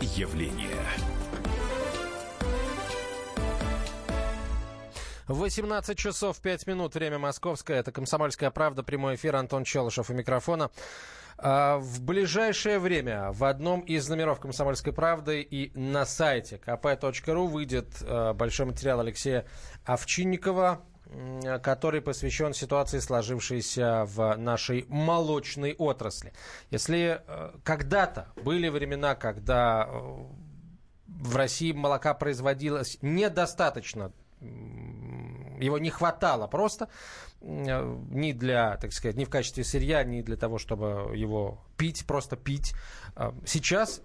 явление. 18 часов 5 минут, время московское. Это «Комсомольская правда», прямой эфир, Антон Челышев у микрофона. А, в ближайшее время в одном из номеров «Комсомольской правды» и на сайте kp.ru выйдет а, большой материал Алексея Овчинникова, который посвящен ситуации, сложившейся в нашей молочной отрасли. Если а, когда-то были времена, когда в России молока производилось недостаточно его не хватало просто ни для, так сказать, ни в качестве сырья, ни для того, чтобы его пить, просто пить. Сейчас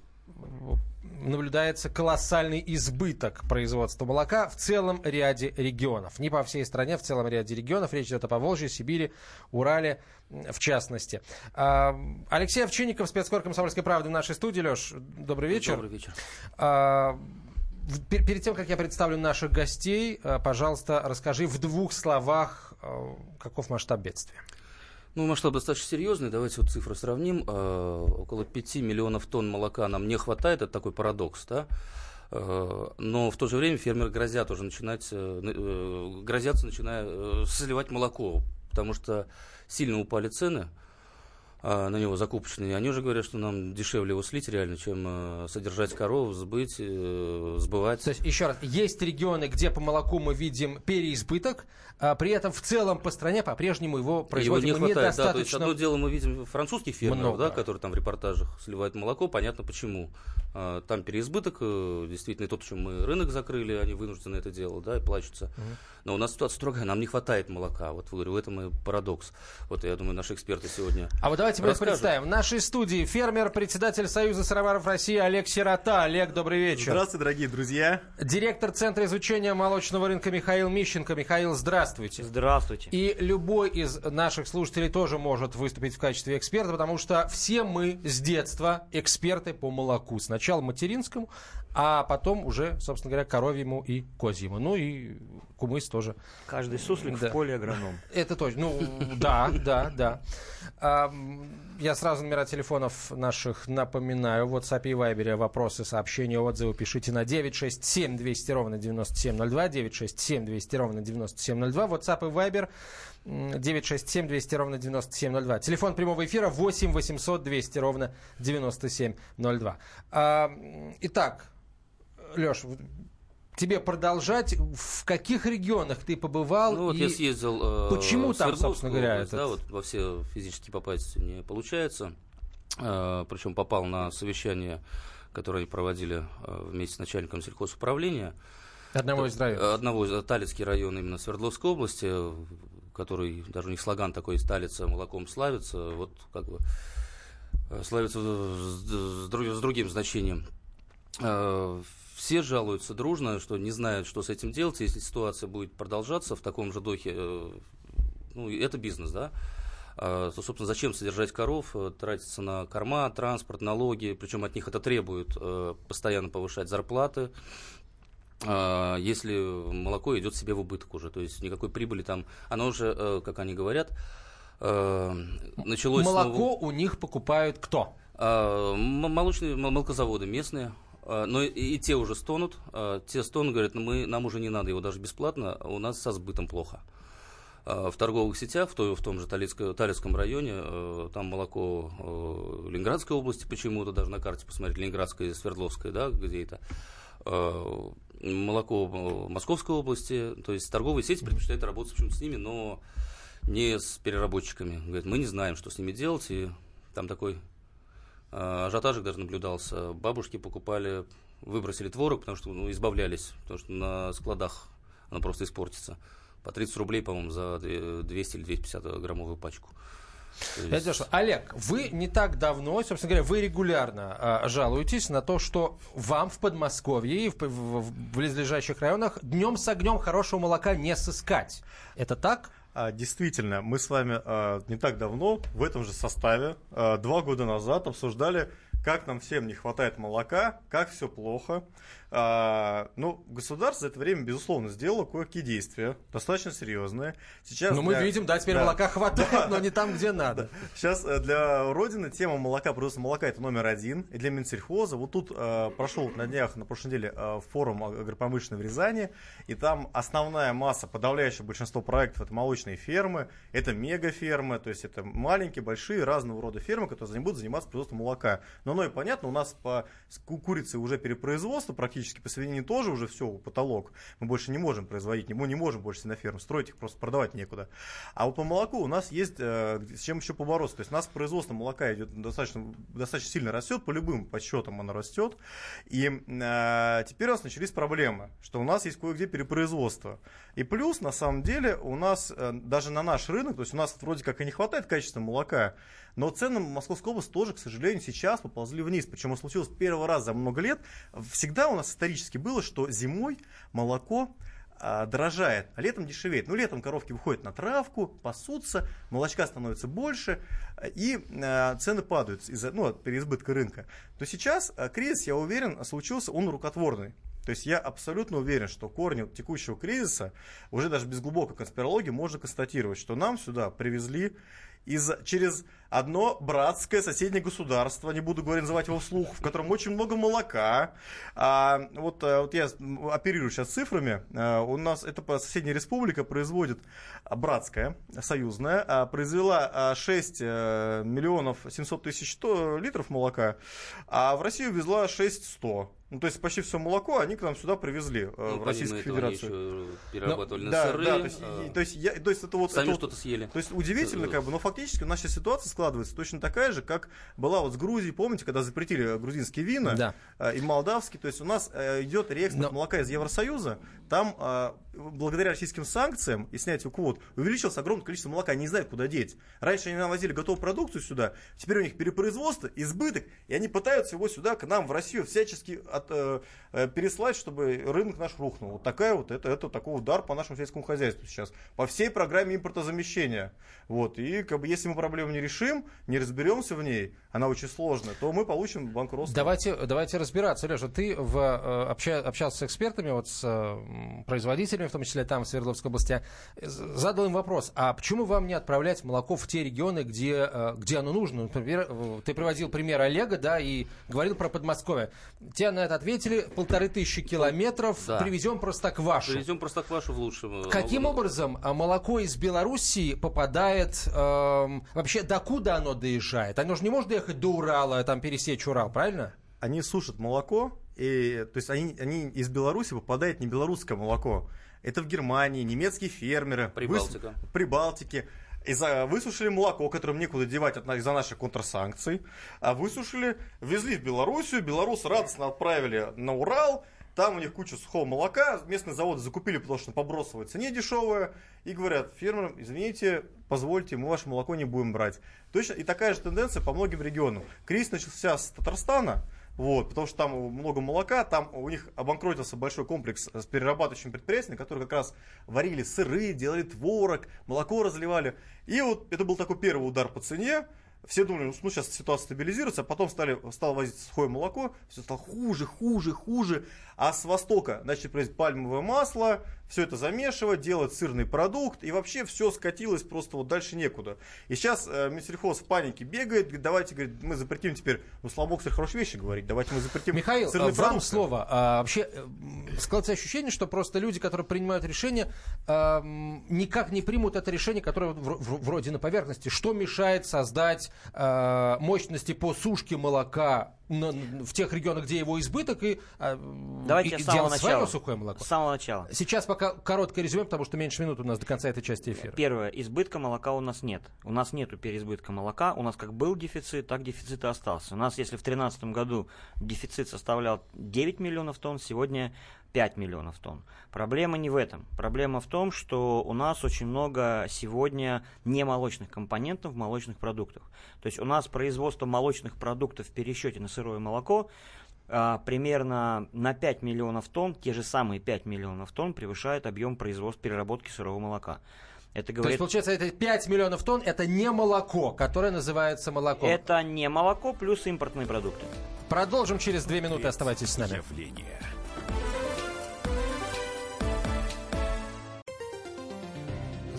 наблюдается колоссальный избыток производства молока в целом ряде регионов. Не по всей стране, в целом ряде регионов. Речь идет о Поволжье, Сибири, Урале в частности. А, Алексей Овчинников, спецкор «Комсомольской правды» в нашей студии. Леш, добрый вечер. Добрый вечер. А, Перед тем, как я представлю наших гостей, э, пожалуйста, расскажи в двух словах, каков масштаб бедствия. Ну, масштаб достаточно серьезный. Давайте вот цифры сравним. Э, около 5 миллионов тонн молока нам не хватает. Это такой парадокс, да? Но в то же время фермеры грозят уже начинать, грозятся, начиная сливать молоко, потому что сильно упали цены. А, на него закупочные, они уже говорят, что нам дешевле его слить реально, чем э, содержать коров, сбыть, э, сбывать. То есть, еще раз, есть регионы, где по молоку мы видим переизбыток, а при этом в целом по стране по-прежнему его производим его не хватает, недостаточно. Да, то есть одно дело мы видим французских фермеров, да, которые там в репортажах сливают молоко, понятно почему. А, там переизбыток, э, действительно, и то, почему мы рынок закрыли, они вынуждены это делать, да, и плачутся. Угу. Но у нас ситуация строгая, нам не хватает молока. Вот, говорю, в этом и парадокс. Вот, я думаю, наши эксперты сегодня А вот давайте мы представим. В нашей студии фермер, председатель Союза сыроваров России Олег Сирота. Олег, добрый вечер. Здравствуйте, дорогие друзья. Директор Центра изучения молочного рынка Михаил Мищенко. Михаил, здравствуйте. Здравствуйте. И любой из наших слушателей тоже может выступить в качестве эксперта, потому что все мы с детства эксперты по молоку. Сначала материнскому, а потом уже, собственно говоря, коровьему и козьему. Ну и кумыс тоже. Каждый суслик да. в поле агроном. Это точно. Ну, да, да, да. Я сразу номера телефонов наших напоминаю. В WhatsApp и Viber вопросы, сообщения, отзывы пишите на 967 200 ровно 9702, 967 200 ровно 9702. WhatsApp и Viber 967 200 ровно 9702. Телефон прямого эфира 8 800 200 ровно 9702. Итак, Леш, тебе продолжать, в каких регионах ты побывал? Ну вот я съездил. Э, почему там, собственно говоря, область, этот... да, вот во все физически попасть не получается. Э, причем попал на совещание, которое они проводили э, вместе с начальником сельхозуправления. Одного из районов. Одного из Талицкий район именно Свердловской области, который даже у них слоган такой «Сталица молоком славится», вот как бы э, славится с, с, с другим значением все жалуются дружно, что не знают, что с этим делать. Если ситуация будет продолжаться в таком же духе, э, ну, это бизнес, да, а, то, собственно, зачем содержать коров, э, тратиться на корма, транспорт, налоги, причем от них это требует э, постоянно повышать зарплаты, а, если молоко идет себе в убыток уже, то есть никакой прибыли там, оно уже, как они говорят, началось... Молоко у них покупают кто? А, молочные молокозаводы местные, но и, и те уже стонут. А, те стонут, говорят, ну мы, нам уже не надо его даже бесплатно, у нас со сбытом плохо. А, в торговых сетях, в, той, в том же Талицком районе, там молоко Ленинградской области почему-то, даже на карте посмотреть, Ленинградская и Свердловская, да, где это, молоко Московской области, то есть торговые сети предпочитают работать почему-то с ними, но не с переработчиками. Говорят, мы не знаем, что с ними делать, и там такой ажиотажик даже наблюдался. Бабушки покупали, выбросили творог, потому что ну, избавлялись, потому что на складах оно просто испортится. По 30 рублей, по-моему, за 200 или 250 граммовую пачку. Есть... Я Олег, вы не так давно, собственно говоря, вы регулярно а, жалуетесь на то, что вам в Подмосковье и в, в, в близлежащих районах днем с огнем хорошего молока не сыскать. Это так? А, действительно, мы с вами а, не так давно в этом же составе, а, два года назад, обсуждали, как нам всем не хватает молока, как все плохо. А, ну, государство за это время, безусловно, сделало кое-какие действия, достаточно серьезные. Сейчас но ну, для... мы видим, да, теперь да. молока хватает, да. но не там, где надо. Сейчас э, для Родины тема молока, производства молока, это номер один. И для Минсельхоза. Вот тут э, прошел на днях, на прошлой неделе, э, форум агропромышленной в Рязани, и там основная масса, подавляющее большинство проектов, это молочные фермы, это мегафермы, то есть это маленькие, большие, разного рода фермы, которые будут заниматься производством молока. Но оно и понятно, у нас по курице уже перепроизводство практически практически по свинине тоже уже все, потолок. Мы больше не можем производить, мы не можем больше на ферм строить их, просто продавать некуда. А вот по молоку у нас есть э, с чем еще побороться. То есть у нас производство молока идет достаточно, достаточно сильно растет, по любым подсчетам оно растет. И э, теперь у нас начались проблемы, что у нас есть кое-где перепроизводство. И плюс, на самом деле, у нас э, даже на наш рынок, то есть у нас вроде как и не хватает качественного молока, но цены в Московской области тоже, к сожалению, сейчас поползли вниз. Почему случилось первый раз за много лет. Всегда у нас исторически было, что зимой молоко а, дорожает, а летом дешевеет. Ну, летом коровки выходят на травку, пасутся, молочка становится больше, и а, цены падают из-за ну, переизбытка рынка. То сейчас а, кризис, я уверен, случился, он рукотворный. То есть я абсолютно уверен, что корни текущего кризиса, уже даже без глубокой конспирологии, можно констатировать, что нам сюда привезли из, через одно братское соседнее государство, не буду говорить, называть его вслух, в котором очень много молока. А, вот, э, вот я оперирую сейчас цифрами. А, у нас эта соседняя республика производит, а, братская, союзная, а, произвела 6 э, миллионов 700 тысяч литров молока, а в Россию везла 6 100. Ну, то есть почти все молоко они к нам сюда привезли, э, ну, в Российскую Федерацию. перерабатывали Но, на да, сыры. Да, то есть, а... то есть, я, то есть это вот... Сами это что-то съели. То есть удивительно, как бы, но фактически наша ситуация складывается точно такая же, как была вот с Грузией, помните, когда запретили грузинские вина да. э, и молдавские, то есть у нас э, идет реэкспорт Но... молока из Евросоюза, там э, благодаря российским санкциям и снятию квот увеличилось огромное количество молока, они не знают, куда деть. Раньше они навозили готовую продукцию сюда, теперь у них перепроизводство, избыток, и они пытаются его сюда, к нам, в Россию, всячески от, э, э переслать, чтобы рынок наш рухнул. Вот такая вот, это, это такой удар по нашему сельскому хозяйству сейчас. По всей программе импортозамещения. Вот, и как бы, если мы проблему не решим, не разберемся в ней, она очень сложная, то мы получим банкротство. Давайте, давайте разбираться. Леша, ты в, э, обща, общался с экспертами, вот с производителями, в том числе там, в Свердловской области, задал им вопрос, а почему вам не отправлять молоко в те регионы, где, э, где оно нужно? Например, ты приводил пример Олега, да, и говорил про Подмосковье. Те на это ответили, полторы тысячи километров, да. привезем простоквашу. Привезем простоквашу в лучшем. Э, Каким образом молоко из Белоруссии попадает, эм, вообще, докуда оно доезжает? Оно же не может доехать до Урала, там пересечь Урал, правильно? Они сушат молоко, и, то есть они, они из Беларуси попадает не белорусское молоко. Это в Германии, немецкие фермеры. Прибалтика. Выс... Прибалтики. Из-за высушили молоко, которым некуда девать из-за наших контрсанкций. А высушили, везли в Белоруссию. Белорусы радостно отправили на Урал. Там у них куча сухого молока. Местные заводы закупили, потому что по бросовой цене дешевое. И говорят фермерам, извините, позвольте, мы ваше молоко не будем брать. Точно и такая же тенденция по многим регионам. Кризис начался с Татарстана. Вот, потому что там много молока, там у них обанкротился большой комплекс с перерабатывающими предприятиями, которые как раз варили сыры, делали творог, молоко разливали. И вот это был такой первый удар по цене. Все думали, ну сейчас ситуация стабилизируется, а потом стали, стало возить сухое молоко, все стало хуже, хуже, хуже. А с востока начали производить пальмовое масло, все это замешивать, делать сырный продукт, и вообще все скатилось просто вот дальше некуда. И сейчас э, Минсельхоз в панике бегает, говорит, давайте, говорит, мы запретим теперь, ну, слава богу, хорошие вещи говорить, давайте мы запретим Михаил, сырный вам продукт. слово. А, вообще, э, складывается ощущение, что просто люди, которые принимают решение, э, никак не примут это решение, которое в, в, вроде на поверхности. Что мешает создать э, мощности по сушке молока в тех регионах, где его избыток, и, а, Давайте и с самого начала. сухое молоко. С самого начала. Сейчас пока короткое резюме, потому что меньше минут у нас до конца этой части эфира. Первое. Избытка молока у нас нет. У нас нет переизбытка молока. У нас как был дефицит, так дефицит и остался. У нас, если в 2013 году дефицит составлял 9 миллионов тонн, сегодня 5 миллионов тонн. Проблема не в этом. Проблема в том, что у нас очень много сегодня немолочных компонентов в молочных продуктах. То есть у нас производство молочных продуктов в пересчете на сырое молоко а, примерно на 5 миллионов тонн, те же самые 5 миллионов тонн превышает объем производства переработки сырого молока. Это говорит... То есть, получается, это 5 миллионов тонн, это не молоко, которое называется молоком. Это не молоко плюс импортные продукты. Продолжим через 2 минуты, оставайтесь с нами. Явление.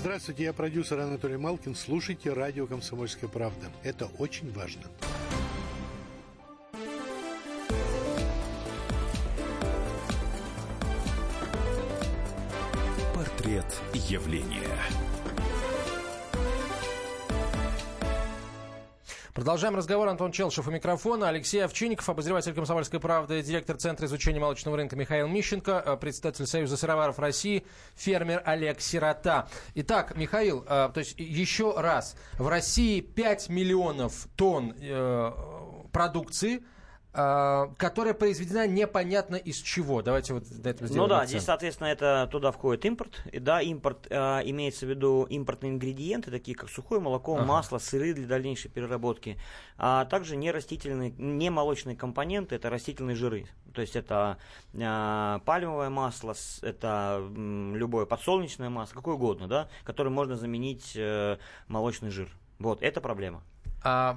Здравствуйте, я продюсер Анатолий Малкин. Слушайте радио «Комсомольская правда». Это очень важно. Портрет явления. Продолжаем разговор. Антон Челшев у микрофона. Алексей Овчинников, обозреватель «Комсомольской правды», директор Центра изучения молочного рынка Михаил Мищенко, э, председатель Союза сыроваров России, фермер Олег Сирота. Итак, Михаил, э, то есть еще раз. В России 5 миллионов тонн э, продукции – которая произведена непонятно из чего. Давайте вот до этого сделаем Ну да, акцент. здесь, соответственно, это туда входит импорт. И да, импорт э, имеется в виду импортные ингредиенты, такие как сухое молоко, ага. масло, сыры для дальнейшей переработки, а также не растительные, не молочные компоненты, это растительные жиры. То есть это э, пальмовое масло, это э, любое подсолнечное масло, какое угодно, да, которое можно заменить э, молочный жир. Вот, это проблема а,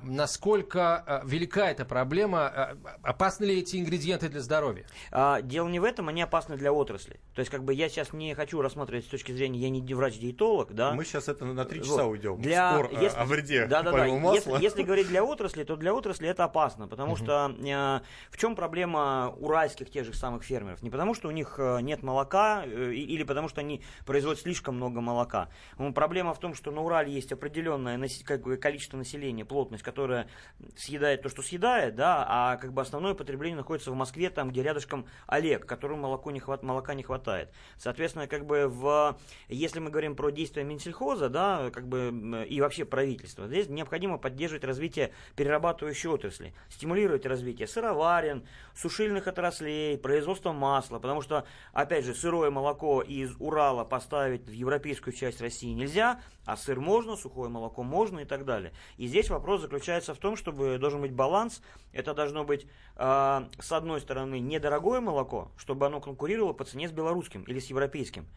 насколько а, велика эта проблема, а, опасны ли эти ингредиенты для здоровья? А, дело не в этом, они опасны для отрасли. То есть, как бы я сейчас не хочу рассматривать с точки зрения, я не врач-диетолог, да. Мы сейчас это на три часа вот. уйдем. Для, Спор если, о вреде да, да, да. Если, если говорить для отрасли, то для отрасли это опасно, потому угу. что э, в чем проблема уральских тех же самых фермеров? Не потому, что у них э, нет молока э, или потому, что они производят слишком много молока. Ну, проблема в том, что на Урале есть определенное как бы, количество населения, плотность, которая съедает то, что съедает, да, а как бы основное потребление находится в Москве, там, где рядышком Олег, которому молоко не хват, молока не хватает. Соответственно, как бы в, если мы говорим про действия Минсельхоза, да, как бы и вообще правительства, здесь необходимо поддерживать развитие перерабатывающей отрасли, стимулировать развитие сыроварен, сушильных отраслей, производства масла, потому что, опять же, сырое молоко из Урала поставить в европейскую часть России нельзя, а сыр можно, сухое молоко можно и так далее. И здесь вопрос заключается в том, чтобы должен быть баланс. Это должно быть, э, с одной стороны, недорогое молоко, чтобы оно конкурировало по цене с белорусским или с европейским.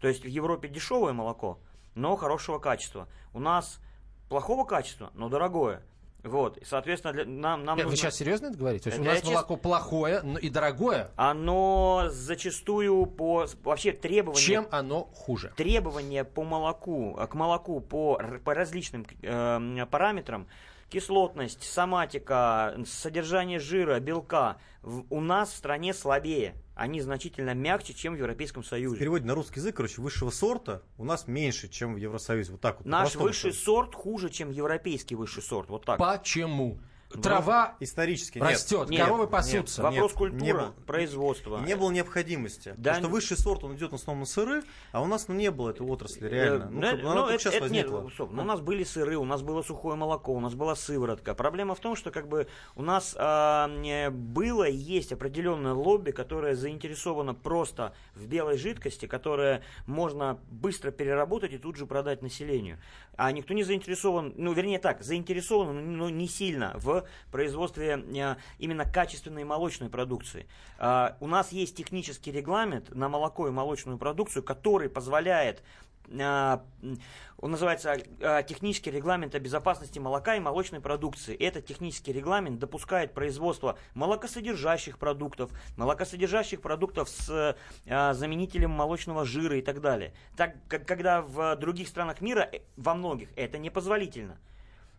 То есть в Европе дешевое молоко, но хорошего качества. У нас плохого качества, но дорогое. Вот, и, соответственно, для, нам, нам Нет, нужно... Вы сейчас серьезно это говорите? То есть у нас чест... молоко плохое но и дорогое? Оно зачастую по... Вообще требования... Чем оно хуже? Требования по молоку, к молоку по, по различным э, параметрам кислотность, соматика, содержание жира, белка у нас в стране слабее. Они значительно мягче, чем в Европейском Союзе. В переводе на русский язык, короче, высшего сорта у нас меньше, чем в Евросоюзе. Вот так вот. Наш высший сорт хуже, чем европейский высший сорт. Вот так. Почему? Трава исторически растет, нет, коровы пасутся. Нет, Вопрос культуры, не было, производства. Не было необходимости. Да, потому что высший сорт он идет в основном на сыры, а у нас ну, не было этой отрасли реально. Ну, да, ну, это, сейчас это, возникла. Нет, стоп, ну, у нас были сыры, у нас было сухое молоко, у нас была сыворотка. Проблема в том, что как бы у нас э, было и есть определенное лобби, которое заинтересовано просто в белой жидкости, которая можно быстро переработать и тут же продать населению. А никто не заинтересован, ну вернее так, заинтересован, но не сильно в производстве э, именно качественной молочной продукции. А, у нас есть технический регламент на молоко и молочную продукцию, который позволяет а, он называется а, «Технический регламент о безопасности молока и молочной продукции». Этот технический регламент допускает производство молокосодержащих продуктов, молокосодержащих продуктов с заменителем молочного жира и так далее. Так, когда в других странах мира, э, во многих, это непозволительно.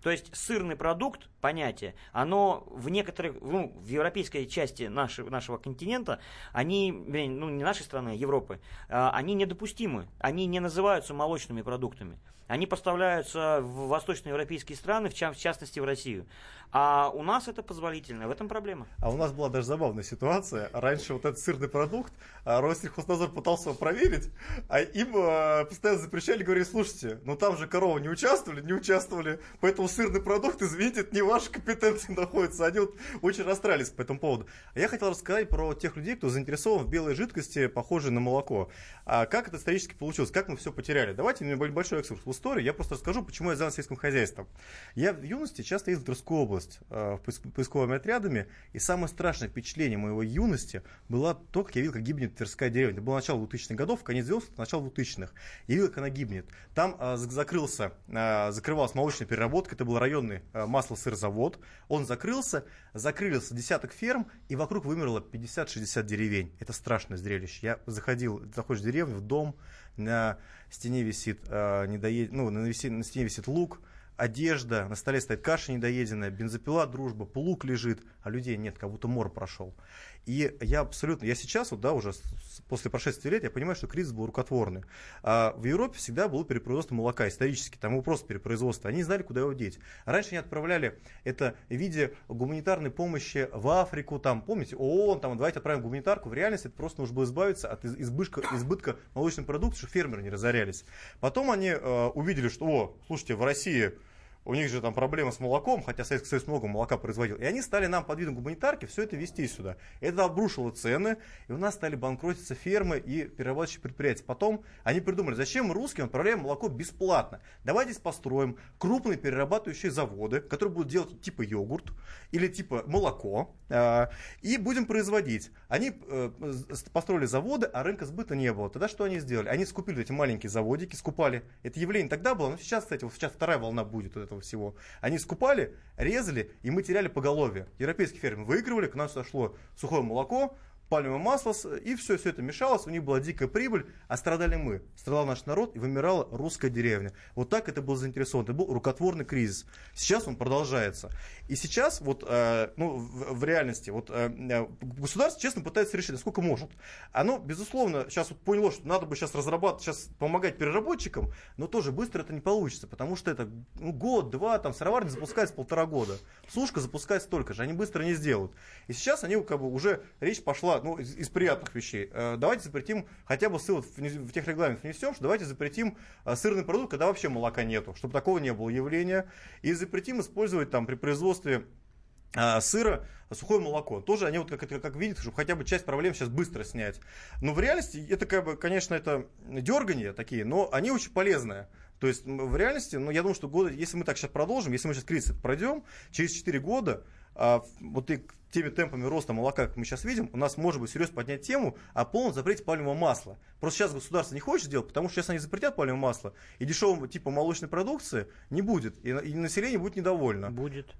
То есть сырный продукт, понятие, оно в некоторых, ну, в европейской части нашего, нашего континента, они, ну, не нашей страны, а Европы, а, они недопустимы. Они не называются молочными продуктами. Они поставляются в восточноевропейские страны, в, ча- в частности в Россию. А у нас это позволительно, в этом проблема. А у нас была даже забавная ситуация. Раньше вот этот сырный продукт, а, Россельхознадзор пытался его проверить, а им а, постоянно запрещали, говорили, слушайте, ну там же коровы не участвовали, не участвовали, поэтому сырный продукт, извините, это не в вашей компетенции находится. Они вот очень расстраивались по этому поводу. А я хотел рассказать про тех людей, кто заинтересован в белой жидкости, похожей на молоко. А как это исторически получилось, как мы все потеряли? Давайте небольшой экскурс историю. Я просто расскажу, почему я занялся сельским хозяйством. Я в юности часто ездил в Тверскую область э, поисковыми отрядами, и самое страшное впечатление моего юности было то, как я видел, как гибнет Тверская деревня. Это было начало 2000-х годов, конец 90-х, начало 2000-х. Я видел, как она гибнет. Там э, закрылся, э, закрывалась молочная переработка, это был районный э, масло-сырзавод. Он закрылся, закрылся десяток ферм, и вокруг вымерло 50-60 деревень. Это страшное зрелище. Я заходил, заходишь в деревню, в дом, на стене висит э, недоед... ну, на, виси... на стене висит лук, одежда, на столе стоит каша недоеденная, бензопила, дружба, плуг лежит, а людей нет, как будто мор прошел. И я абсолютно, я сейчас, вот, да, уже после прошествия лет, я понимаю, что кризис был рукотворный. А в Европе всегда было перепроизводство молока исторически, там его просто перепроизводство, они не знали, куда его деть. Раньше они отправляли это в виде гуманитарной помощи в Африку, там, помните, ООН, там, давайте отправим гуманитарку, в реальности это просто нужно было избавиться от избытка, избытка молочной продукции, чтобы фермеры не разорялись. Потом они э, увидели, что, о, слушайте, в России у них же там проблема с молоком, хотя Советский Союз много молока производил. И они стали нам под видом гуманитарки все это вести сюда. Это обрушило цены, и у нас стали банкротиться фермы и перерабатывающие предприятия. Потом они придумали, зачем мы русским отправляем молоко бесплатно. Давайте построим крупные перерабатывающие заводы, которые будут делать типа йогурт или типа молоко, а, и будем производить. Они э, построили заводы, а рынка сбыта не было. Тогда что они сделали? Они скупили эти маленькие заводики, скупали. Это явление тогда было, но сейчас, кстати, вот сейчас вторая волна будет этого всего. Они скупали, резали, и мы теряли поголовье. Европейские фермеры выигрывали, к нам сошло сухое молоко, пальмовое масло, и все, все это мешалось, у них была дикая прибыль, а страдали мы. Страдал наш народ, и вымирала русская деревня. Вот так это был заинтересован, это был рукотворный кризис. Сейчас он продолжается. И сейчас, вот, э, ну, в, реальности, вот, э, э государство, честно, пытается решить, насколько может. Оно, безусловно, сейчас вот поняло, что надо бы сейчас разрабатывать, сейчас помогать переработчикам, но тоже быстро это не получится, потому что это ну, год, два, там, сыроварня запускается полтора года. Сушка запускается столько же, они быстро не сделают. И сейчас они, как бы, уже речь пошла ну, из, из приятных вещей. Э, давайте запретим, хотя бы ссылок в, в тех регламент внесем, что давайте запретим э, сырный продукт, когда вообще молока нету, чтобы такого не было явления. И запретим использовать там при производстве э, сыра сухое молоко. Тоже они вот как, это, как видят, чтобы хотя бы часть проблем сейчас быстро снять. Но в реальности это, как бы, конечно, это дергания такие, но они очень полезные. То есть в реальности, ну, я думаю, что года, если мы так сейчас продолжим, если мы сейчас кризис пройдем, через 4 года вот и теми темпами роста молока, как мы сейчас видим, у нас может быть серьезно поднять тему о полном запрете пальмового масла. Просто сейчас государство не хочет сделать, потому что сейчас они запретят пальмовое масло, и дешевого типа молочной продукции не будет, и, и население будет недовольно. Будет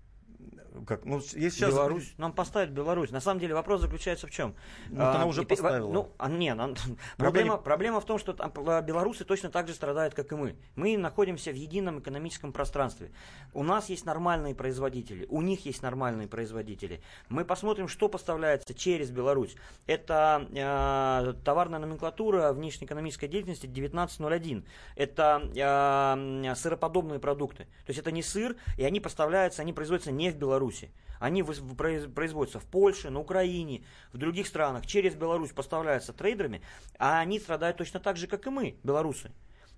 как, ну, если сейчас... Беларусь, нам поставить Беларусь. На самом деле вопрос заключается в чем? Ну, а, она уже и, поставила. Ну, а, не, она, проблема, они... проблема в том, что там, белорусы точно так же страдают, как и мы. Мы находимся в едином экономическом пространстве. У нас есть нормальные производители, у них есть нормальные производители. Мы посмотрим, что поставляется через Беларусь. Это э, товарная номенклатура внешнеэкономической деятельности 1901. Это э, сыроподобные продукты. То есть это не сыр, и они поставляются, они производятся не в Беларуси. Они производятся в Польше, на Украине, в других странах, через Беларусь поставляются трейдерами, а они страдают точно так же, как и мы, белорусы.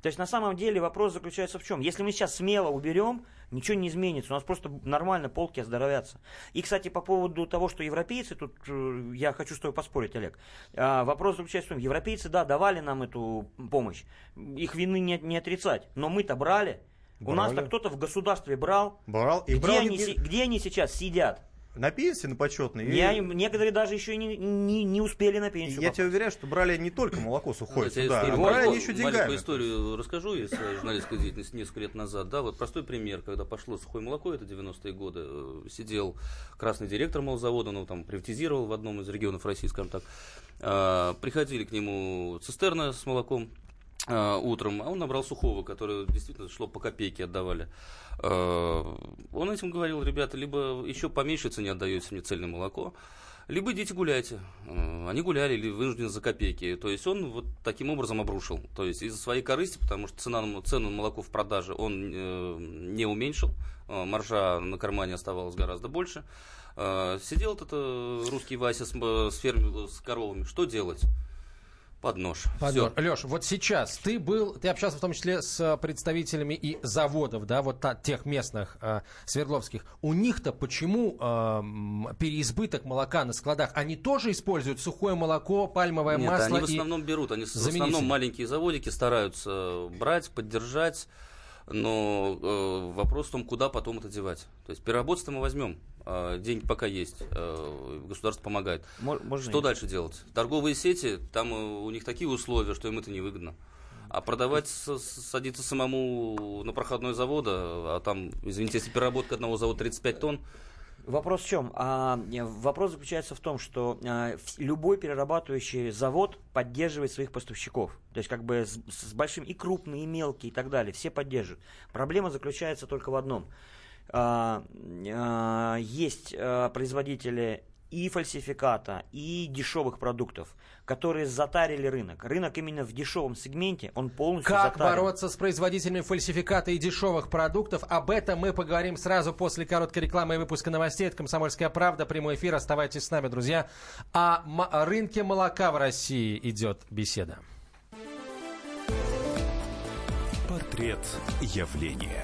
То есть на самом деле вопрос заключается в чем? Если мы сейчас смело уберем, ничего не изменится. У нас просто нормально полки оздоровятся. И, кстати, по поводу того, что европейцы, тут э, я хочу с тобой поспорить, Олег. А, вопрос заключается в том, европейцы, да, давали нам эту помощь. Их вины не, не отрицать. Но мы-то брали. Брали. У нас-то кто-то в государстве брал. Брал. И где, брал они, не... где они сейчас сидят? На пенсии, на почетной? Я, и... Некоторые даже еще не, не, не успели на пенсию. Я тебе уверяю, что брали не только молоко сухое ну, сюда, а брали они еще деньгами. Маленькую историю расскажу из своей журналистской деятельности несколько лет назад. Да, вот простой пример, когда пошло сухое молоко, это 90-е годы, э, сидел красный директор молзавода, ну там приватизировал в одном из регионов России, скажем так. А, приходили к нему цистерны с молоком, утром, а он набрал сухого, который действительно шло по копейке отдавали. Э, он этим говорил, ребята, либо еще поменьше цене отдаете мне цельное молоко, либо идите гуляйте. Э, они гуляли или вынуждены за копейки. То есть он вот таким образом обрушил. То есть из-за своей корысти, потому что цена, цену на молоко в продаже он э, не уменьшил, э, маржа на кармане оставалась гораздо больше. Э, сидел этот э, русский Вася с, с с коровами. Что делать? Под нож. Под нож. Леш, вот сейчас ты был, ты общался в том числе с представителями и заводов, да, вот та, тех местных э, Свердловских. У них-то почему э, переизбыток молока на складах? Они тоже используют сухое молоко, пальмовое Нет, масло? они в основном берут, они в основном маленькие заводики стараются брать, поддержать. Но э, вопрос в том, куда потом это девать. То есть переработать мы возьмем. Э, деньги пока есть, э, государство помогает. Можно что и... дальше делать? Торговые сети, там э, у них такие условия, что им это невыгодно. А продавать, садиться самому на проходной завода, а там, извините, если переработка одного завода 35 тонн, Вопрос в чем? А, вопрос заключается в том, что а, любой перерабатывающий завод поддерживает своих поставщиков. То есть как бы с, с большим и крупные, и мелкие, и так далее. Все поддерживают. Проблема заключается только в одном. А, а, есть а, производители и фальсификата, и дешевых продуктов, которые затарили рынок. Рынок именно в дешевом сегменте, он полностью Как затарен. бороться с производителями фальсификата и дешевых продуктов? Об этом мы поговорим сразу после короткой рекламы и выпуска новостей. Это «Комсомольская правда», прямой эфир. Оставайтесь с нами, друзья. О, о рынке молока в России идет беседа. Портрет явления.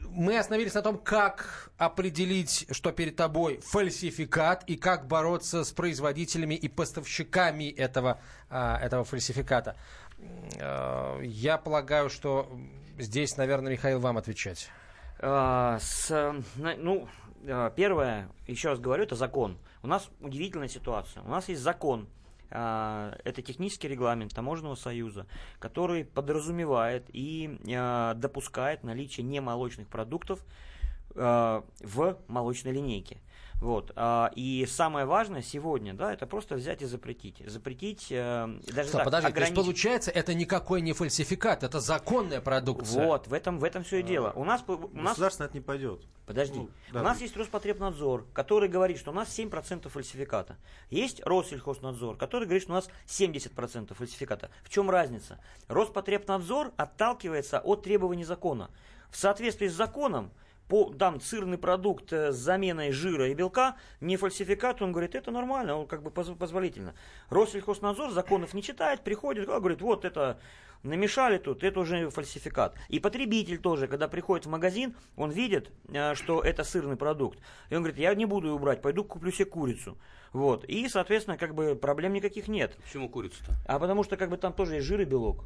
Мы остановились на том, как определить, что перед тобой фальсификат, и как бороться с производителями и поставщиками этого, а, этого фальсификата. Э, я полагаю, что здесь, наверное, Михаил, вам отвечать. А, с, ну, а, первое, еще раз говорю, это закон. У нас удивительная ситуация. У нас есть закон, это технический регламент Таможенного союза, который подразумевает и а, допускает наличие немолочных продуктов а, в молочной линейке. Вот. И самое важное сегодня, да, это просто взять и запретить. Запретить, э, даже Стоп, так, подожди, ограничить. то есть получается, это никакой не фальсификат, это законная продукция. Вот, в этом, в этом все и дело. У нас, у нас Государство на это не пойдет. Подожди. Ну, да. У нас есть Роспотребнадзор, который говорит, что у нас 7% фальсификата. Есть Россельхознадзор, который говорит, что у нас 70% фальсификата. В чем разница? Роспотребнадзор отталкивается от требований закона. В соответствии с законом, по, там сырный продукт э, с заменой жира и белка, не фальсификат, он говорит, это нормально, он как бы поз- позволительно. Россельхознадзор законов не читает, приходит, а, говорит, вот это намешали тут, это уже фальсификат. И потребитель тоже, когда приходит в магазин, он видит, э, что это сырный продукт. И он говорит, я не буду его брать, пойду куплю себе курицу. Вот. И, соответственно, как бы проблем никаких нет. Почему курицу-то? А потому что как бы там тоже есть жир и белок.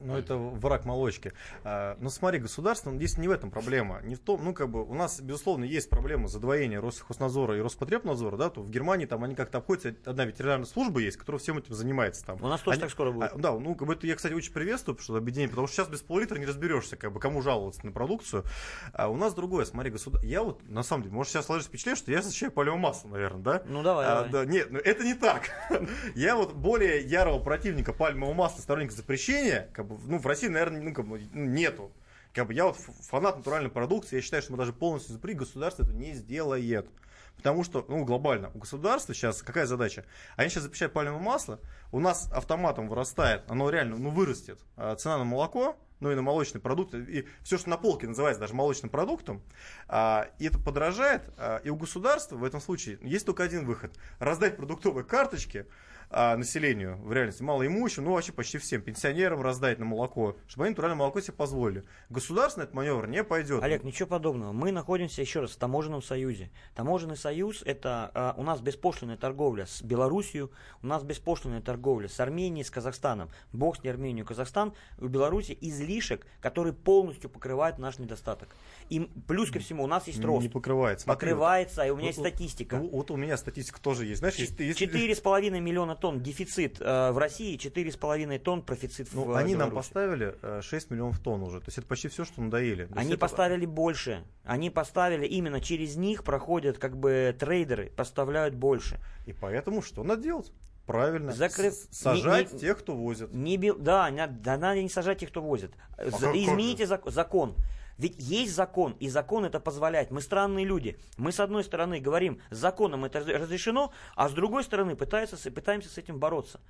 Ну, это враг молочки. А, Но смотри, государство, ну, здесь не в этом проблема. Не в том, ну, как бы, у нас, безусловно, есть проблема задвоения Россельхознадзора и Роспотребнадзора, да, то в Германии там они как-то обходятся, одна ветеринарная служба есть, которая всем этим занимается там. У нас тоже Они- так скоро будет. А, да, ну, как бы это я, кстати, очень приветствую, что объединение, потому что сейчас без пол-литра не разберешься, как бы, кому жаловаться на продукцию. А у нас другое, смотри, государство, я вот, на самом деле, может, сейчас сложится впечатление, что я защищаю палевое масло, наверное, да? Ну, давай, А, давай. да, нет, ну это не так. Я вот более ярого противника пальмового масла, сторонник запрещения, как бы, ну, в России, наверное, ну, как бы, ну, нету. Как бы я вот фанат натуральной продукции, я считаю, что мы даже полностью запретить, государство это не сделает. Потому что, ну, глобально, у государства сейчас какая задача? Они сейчас запрещают пальмовое масло, у нас автоматом вырастает, оно реально, ну, вырастет а, цена на молоко, ну и на молочные продукты, и все, что на полке называется даже молочным продуктом, а, и это подорожает, а, и у государства в этом случае есть только один выход. Раздать продуктовые карточки а, населению, в реальности малоимущим, ну вообще почти всем, пенсионерам раздать на молоко, чтобы они натуральное молоко себе позволили. Государство на этот маневр не пойдет. Олег, ничего подобного. Мы находимся еще раз в таможенном союзе. Таможенный союз это а, у нас беспошлинная торговля с Белоруссией, у нас беспошлинная торговля с Арменией, с Казахстаном. Бог с ней Армению, Казахстан. У Беларуси излишек, который полностью покрывает наш недостаток. И плюс ко всему у нас есть рост. Не покрывается. Покрывается, и у меня вот- есть статистика. Вот, вот у меня статистика тоже есть. Знаешь, если- 4,5 миллиона тонн дефицит э, в России, 4,5 тонн профицит в Ну, э, они нам поставили э, 6 миллионов тонн уже. То есть это почти все, что надоели. То Они это- поставили больше. Они поставили именно через них проходят как бы трейдеры, поставляют больше. И поэтому что надо делать? Правильно. Закры- С- Сажать не- не- тех, кто возит. Не. Да, не- да надо не сажать тех, кто возит. За- как- как Измените зак- закон. Ведь есть закон, и закон это позволяет. Мы странные люди. Мы с одной стороны говорим, законом это раз- разрешено, а с другой стороны пытаемся, с- пытаемся с этим бороться.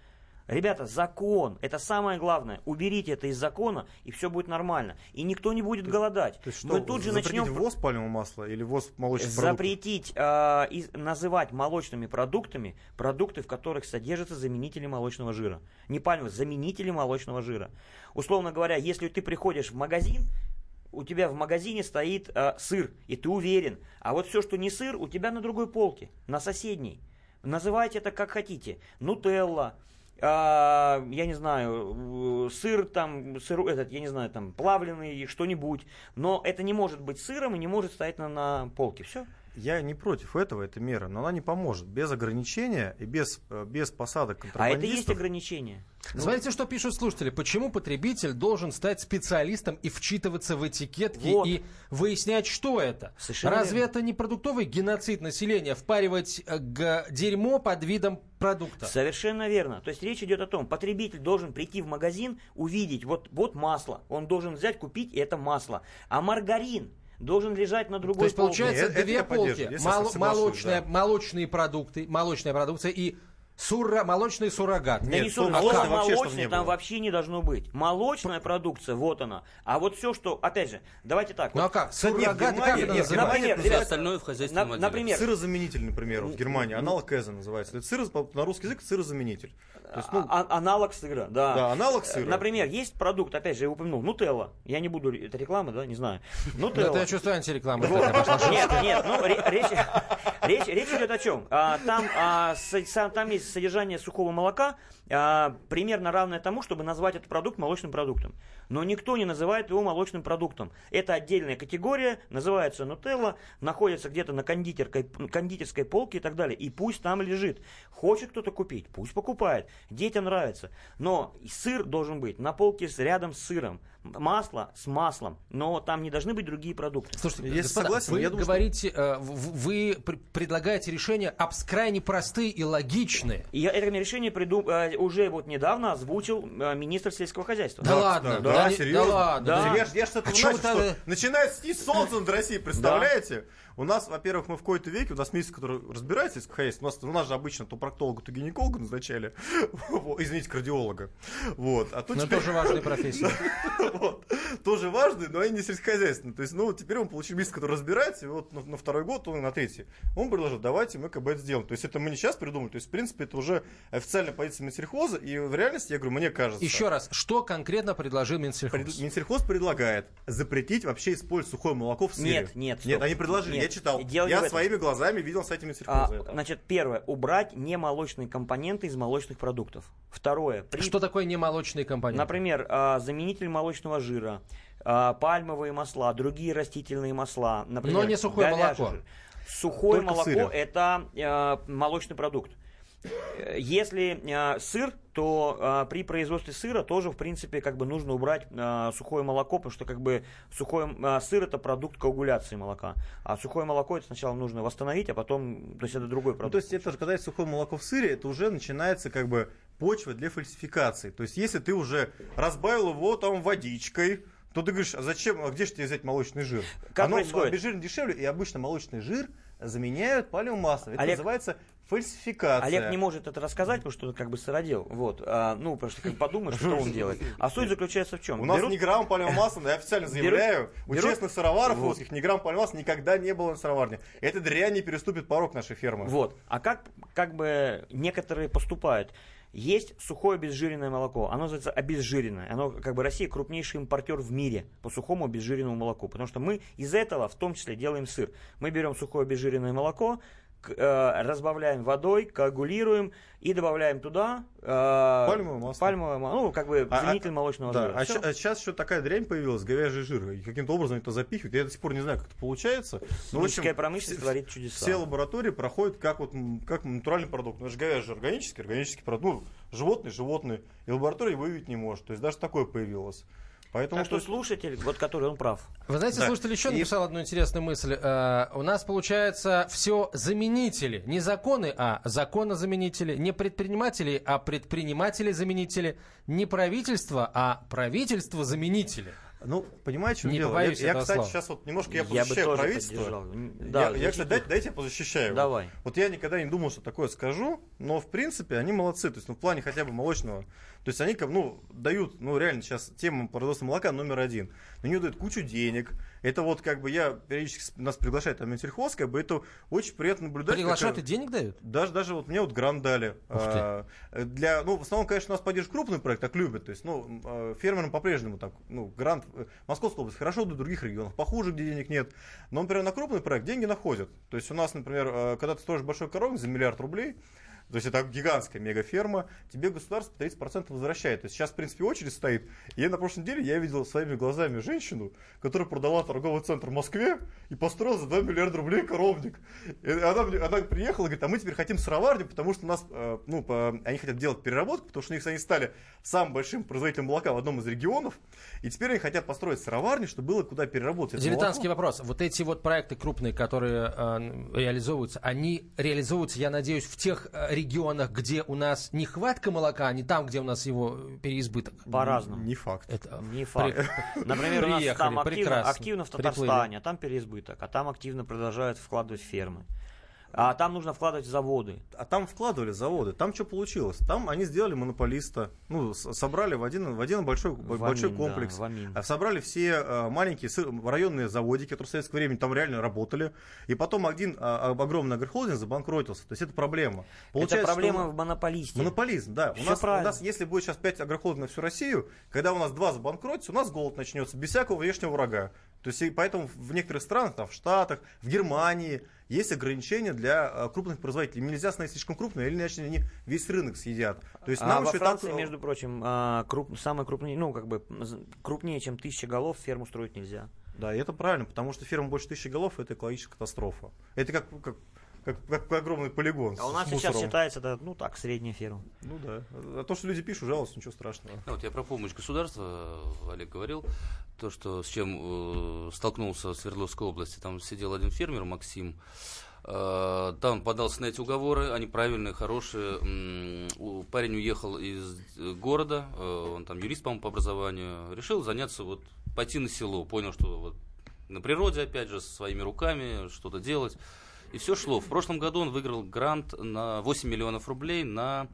Ребята, закон, это самое главное. Уберите это из закона, и все будет нормально. И никто не будет голодать. То есть что, Мы тут же запретить начнем... ввоз пальмового масла или ввоз молочных продуктов? запретить э, называть молочными продуктами продукты, в которых содержатся заменители молочного жира. Не пальмовый, заменители молочного жира. Условно говоря, если ты приходишь в магазин, у тебя в магазине стоит э, сыр, и ты уверен. А вот все, что не сыр, у тебя на другой полке, на соседней. Называйте это как хотите. Нутелла, а, я не знаю, сыр там, сыр, этот, я не знаю, там, плавленый, что-нибудь. Но это не может быть сыром и не может стоять на, на полке. Все. Я не против этого, эта мера, но она не поможет. Без ограничения и без, э, без посадок А контрабандистов. это есть ограничение. Смотрите, что пишут слушатели. Почему потребитель должен стать специалистом и вчитываться в этикетки Вот. и выяснять, что это? Совершенно Разве верно. это не продуктовый геноцид населения? Впаривать э, г- дерьмо под видом продукта? Совершенно верно. То есть речь идет о том, потребитель должен прийти в магазин, увидеть, вот, вот масло. Он должен взять, купить, это масло. А маргарин должен лежать на другой То есть, полке. получается, Нет, это две полки. Мол- молочная- да. Молочные продукты, молочная продукция и сура, молочный суррогат. Да Нет, не слово слово молочное вообще, чтобы молочное не там было. вообще не должно быть. Молочная продукция, вот она. А вот все, что, опять же, давайте так. Ну а вот, как? Кстати, нет, Суррогат, как Германия- это нет, называется? Например, ребят, остальное в хозяйственном на- например, Сырозаменитель, например, в Германии. Аналог Эза называется. Это сыр, на русский язык сырозаменитель. То есть, ну, а- аналог сыра, да. Да, аналог сыра. Например, есть продукт, опять же, я упомянул, нутелла. Я не буду, это реклама, да, не знаю. Ну, Нутелла. это я чувствую антиреклама. Нет, нет, ну ре- речь, речь, речь идет о чем? А, там, а, там содержание сухого молока а, примерно равное тому, чтобы назвать этот продукт молочным продуктом. Но никто не называет его молочным продуктом. Это отдельная категория, называется нутелла, находится где-то на кондитерской, кондитерской полке и так далее. И пусть там лежит. Хочет кто-то купить, пусть покупает. Детям нравится. Но сыр должен быть на полке рядом с сыром. Масло с маслом. Но там не должны быть другие продукты. Слушайте, Я господа, согласен, вы я думаю, что- говорите, э, в- вы пр- предлагаете решения абс- крайне простые и логичные. И я это решение приду- э, уже вот недавно озвучил э, министр сельского хозяйства. Да, ладно, да, да, не- серьезно? да ладно. Да. да. Я, я с этого А начал, что начинает снить солнце над Россией, представляете? У нас, во-первых, мы в какой-то веке, у нас министр, который разбирается в сельском хозяйстве, у нас, у нас же обычно то проктолога, то гинеколога назначали, извините, кардиолога. Вот. А тут Но теперь- тоже важная профессия. вот. Тоже важный, но и не сельскохозяйственный. То есть, ну, теперь он получил министр, который разбирается, и вот на, на второй год, он на третий. Он предложил, давайте мы бы это сделаем. То есть, это мы не сейчас придумали. То есть, в принципе, это уже официальная позиция Минсельхоза, и в реальности, я говорю, мне кажется... Еще раз, что конкретно предложил Минсельхоз? Пред- Минсельхоз предлагает запретить вообще использовать сухое молоко в сыре. Нет, нет, Нет, стоп. они предложили, Нет, я читал. дело я своими глазами видел на сайте А, Минсельхоза это. значит, первое, убрать немолочные компоненты из молочных продуктов. Второе, при- Что такое немолочные компоненты? например, а, заменитель молочного жира, а, пальмовые масла, другие растительные масла, например, Но не сухое молоко. жир. Сухое Только молоко сыре. это э, молочный продукт. Э, Если э, сыр, то э, при производстве сыра тоже, в принципе, как бы нужно убрать э, сухое молоко, потому что как бы сухой э, сыр это продукт коагуляции молока, а сухое молоко это сначала нужно восстановить, а потом, то есть это другой Ну, продукт. то есть это же, когда есть сухое молоко в сыре, это уже начинается как бы почва для фальсификации. То есть если ты уже разбавил его там водичкой, то ты говоришь, а зачем, а где же тебе взять молочный жир? Как Оно происходит? обезжирено дешевле, и обычно молочный жир заменяют палевым маслом. Это Олег- называется фальсификация. Олег не может это рассказать, потому что он как бы сыродел. Вот. А, ну, просто как подумаешь, что он делает. А суть заключается в чем? У нас ни грамма палевого масла, я официально заявляю, у берут- честных сыроваров Вот. русских ни грамма палевого масла никогда не было на сыроварне. Эта дрянь не переступит порог нашей фермы. Вот. А как, как бы некоторые поступают? Есть сухое обезжиренное молоко. Оно называется обезжиренное. Оно, как бы, Россия крупнейший импортер в мире по сухому обезжиренному молоку. Потому что мы из этого в том числе делаем сыр. Мы берем сухое обезжиренное молоко, разбавляем водой, коагулируем и добавляем туда э, Пальмовое масло. пальмовое ма- ну, как бы А- заменитель а- молочного Да, жира. а, ща- а сейчас еще такая дрянь появилась, говяжий жир. И каким-то образом это запихивают. Я до сих пор не знаю, как это получается. Но, в общем, промышленность все- творит чудеса. Все лаборатории проходят как, вот, как натуральный продукт. Ну, это же говяжий органический, органический продукт. Ну, животный, животный. И лаборатория выявить не может. То есть даже такое появилось. Поэтому Так что тут- слушатель, вот который, он прав. Вы знаете, Да. слушатель еще И- написал одну интересную мысль. Э, у нас получается все заменители. Не законы, а законозаменители. Не предприниматели, а предприниматели-заменители. Не правительство, а правительство-заменители. Ну, понимаете, Не дело? Я, я, кстати, слова. сейчас вот немножко я Я позащищаю тоже правительство. поддержал. Я- да, я, защитил. кстати, дайте, дайте я позащищаю. Давай. Вот я никогда не думал, что такое скажу, но в принципе они молодцы. То есть, ну, в плане хотя бы молочного То есть они, ну, дают, ну, реально сейчас тема производства молока номер один. На нее дают кучу денег. Это вот как бы я периодически нас приглашает там Минсельхоз, как бы это очень приятно наблюдать. Приглашают и денег дают? Даже, даже вот мне вот грант дали. А, для, ну, в основном, конечно, у нас поддерживают крупный проект, так любят. То есть, ну, а, фермерам по-прежнему так, ну, грант э, Московская область хорошо, до других регионов похуже, где денег нет. Но, например, на крупный проект деньги находят. То есть у нас, например, а, когда ты строишь большой коровник за миллиард рублей, то есть это гигантская мегаферма, тебе государство 30% возвращает. То есть сейчас, в принципе, очередь стоит. И на прошлой неделе я видел своими глазами женщину, которая продала торговый центр в Москве и построила за 2 миллиарда рублей коровник. И она, она приехала и говорит, а мы теперь хотим сыроварню, потому что у нас, э, ну, по, они хотят делать переработку, потому что у них они стали самым большим производителем молока в одном из регионов. И теперь они хотят построить сыроварню, чтобы было куда переработать. Дилетантский вопрос. Вот эти вот проекты крупные, которые э, реализовываются, они реализуются, я надеюсь, в тех э, регионах, где у нас нехватка молока, а не там, где у нас его переизбыток? По-разному. Не факт. Это не факт. При... Например, у нас там активно, активно в Татарстане, а там переизбыток, а там активно продолжают вкладывать фермы. А там нужно вкладывать заводы. А там вкладывали заводы. Там что получилось? Там они сделали монополиста. Ну, собрали в один, в один большой, в большой Амин, комплекс. Да, а собрали все э, маленькие районные заводики, которые в советское время там реально работали. И потом один а, огромный агрохолдинг забанкротился. То есть это проблема. Получается, это проблема что... в монополисте. Монополизм, да. У нас, у нас, если будет сейчас 5 агрохолдингов на всю Россию, когда у нас два забанкротятся, у нас голод начнется без всякого внешнего врага. То есть и поэтому в некоторых странах, там, в Штатах, в Германии есть ограничения для э, крупных производителей. Нельзя становиться слишком крупным, или иначе они весь рынок съедят. То есть а во Франции, так... между прочим, а, круп, самые крупные, ну, как бы крупнее, чем тысяча голов, ферму строить нельзя. Да, и это правильно, потому что ферма больше тысячи голов это экологическая катастрофа. Это как, как как, как огромный полигон. А у нас сейчас считается, да, ну так, средняя ферма. Ну да. А то, что люди пишут, жалуются, ничего страшного. Ну, вот я про помощь государства, Олег говорил, то, что с чем э, столкнулся в Свердловской области. Там сидел один фермер, Максим, э, там подался на эти уговоры, они правильные, хорошие. Парень уехал из города, э, он там юрист, по-моему, по образованию, решил заняться, вот, пойти на село, понял, что вот на природе, опять же, своими руками что-то делать. И все шло. В прошлом году он выиграл грант на 8 миллионов рублей на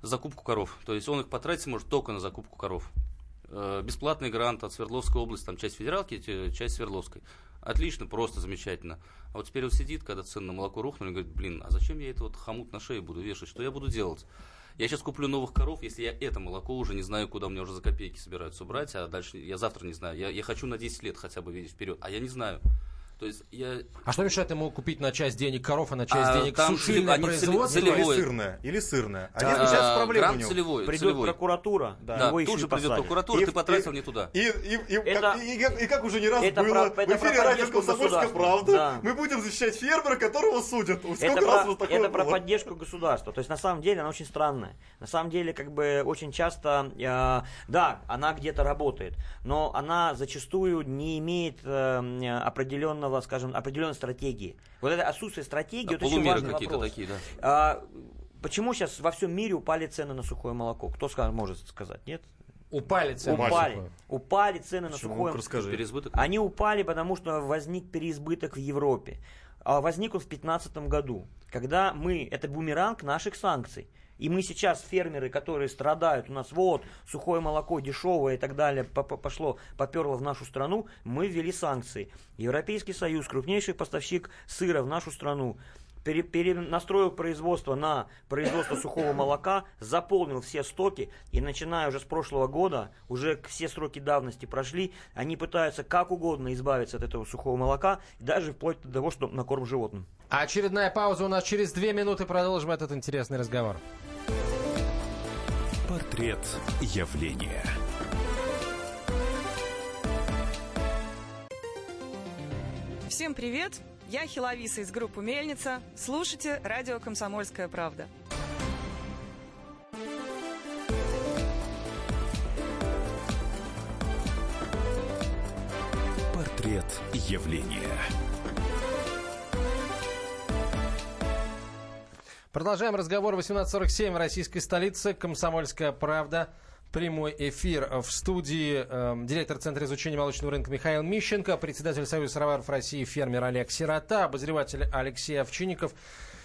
закупку коров. То есть он их потратить может только на закупку коров. Э, бесплатный грант от Свердловской области, там часть федералки, часть Свердловской. Отлично, просто замечательно. А вот теперь он сидит, когда цены на молоко рухнули, говорит, блин, а зачем я это вот хомут на шее буду вешать? Что я буду делать? Я сейчас куплю новых коров, если я это молоко уже не знаю, куда мне уже за копейки собираются брать, а дальше я завтра не знаю. Я, я хочу на 10 лет хотя бы видеть вперед, а я не знаю. То есть я... А что мешает ему купить на часть денег коров, а на часть а, денег там сушильное производство? Целевое. Или сырное. Или сырное. А, а сейчас проблема у него. Целевой, придет целевой. прокуратура, да, да тут же придет прокуратура, и, ты потратил и, не туда. И, и, и, это, и, и, и как уже не раз это было про, в эфире радио «Комсомольская правда», да. мы будем защищать фермера, которого судят. Сколько это раз про, это было? про поддержку государства. То есть на самом деле она очень странная. На самом деле как бы очень часто, э, да, она где-то работает, но она зачастую не имеет э, определенного, скажем, определенного определенной стратегии. Вот это отсутствие стратегии, да, вот очень важный какие-то вопрос. такие, да. А, почему сейчас во всем мире упали цены на сухое молоко? Кто скажет, может сказать, нет? Упали цены. Упали. Упали цены на сухое молоко. Переизбыток? Они упали, потому что возник переизбыток в Европе. А возник он в 2015 году, когда мы, это бумеранг наших санкций. И мы сейчас, фермеры, которые страдают, у нас вот сухое молоко дешевое и так далее, пошло, поперло в нашу страну, мы ввели санкции. Европейский Союз, крупнейший поставщик сыра в нашу страну, перенастроил производство на производство сухого молока, заполнил все стоки, и начиная уже с прошлого года, уже все сроки давности прошли, они пытаются как угодно избавиться от этого сухого молока, даже вплоть до того, что на корм животным. А очередная пауза у нас через две минуты, продолжим этот интересный разговор. Портрет явления. Всем привет! Я Хиловиса из группы «Мельница». Слушайте радио «Комсомольская правда». Портрет явления. Продолжаем разговор. 18.47 в российской столице. «Комсомольская правда» прямой эфир в студии э, директор Центра изучения молочного рынка Михаил Мищенко, председатель Союза сыроваров России фермер Олег Сирота, обозреватель Алексей Овчинников.